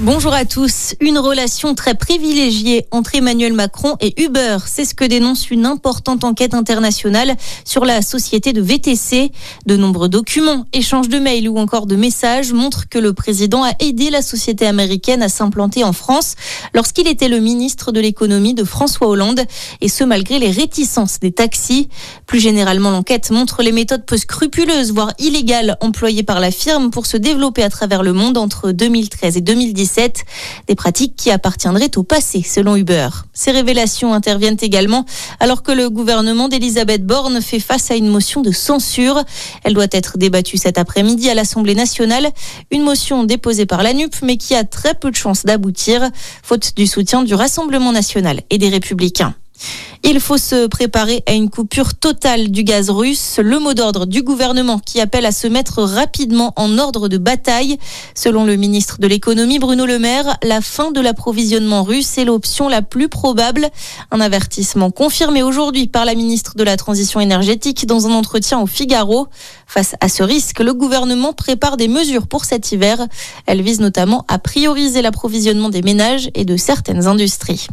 Bonjour à tous. Une relation très privilégiée entre Emmanuel Macron et Uber. C'est ce que dénonce une importante enquête internationale sur la société de VTC. De nombreux documents, échanges de mails ou encore de messages montrent que le président a aidé la société américaine à s'implanter en France lorsqu'il était le ministre de l'économie de François Hollande et ce malgré les réticences des taxis. Plus généralement, l'enquête montre les méthodes peu scrupuleuses, voire illégales employées par la firme pour se développer à travers le monde entre 2013 et 2017 des pratiques qui appartiendraient au passé selon Uber. Ces révélations interviennent également alors que le gouvernement d'Elisabeth Borne fait face à une motion de censure. Elle doit être débattue cet après-midi à l'Assemblée nationale, une motion déposée par la NUP mais qui a très peu de chances d'aboutir faute du soutien du Rassemblement national et des républicains. Il faut se préparer à une coupure totale du gaz russe. Le mot d'ordre du gouvernement qui appelle à se mettre rapidement en ordre de bataille. Selon le ministre de l'économie Bruno Le Maire, la fin de l'approvisionnement russe est l'option la plus probable. Un avertissement confirmé aujourd'hui par la ministre de la Transition énergétique dans un entretien au Figaro. Face à ce risque, le gouvernement prépare des mesures pour cet hiver. Elle vise notamment à prioriser l'approvisionnement des ménages et de certaines industries.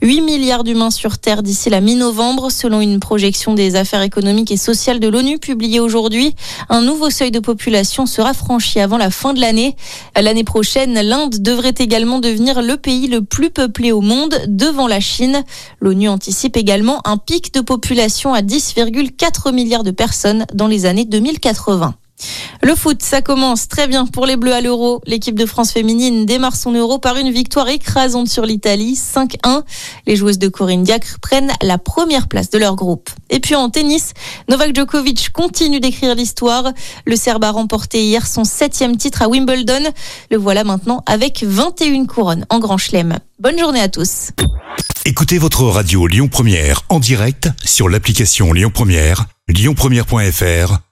8 milliards d'humains sur Terre d'ici la mi-novembre, selon une projection des affaires économiques et sociales de l'ONU publiée aujourd'hui. Un nouveau seuil de population sera franchi avant la fin de l'année. L'année prochaine, l'Inde devrait également devenir le pays le plus peuplé au monde devant la Chine. L'ONU anticipe également un pic de population à 10,4 milliards de personnes dans les années 2080. Le foot, ça commence très bien pour les Bleus à l'Euro. L'équipe de France féminine démarre son Euro par une victoire écrasante sur l'Italie, 5-1. Les joueuses de Corinne Diacre prennent la première place de leur groupe. Et puis en tennis, Novak Djokovic continue d'écrire l'histoire. Le Serbe a remporté hier son septième titre à Wimbledon. Le voilà maintenant avec 21 couronnes en Grand Chelem. Bonne journée à tous. Écoutez votre radio Lyon Première en direct sur l'application Lyon Première, lyonpremière.fr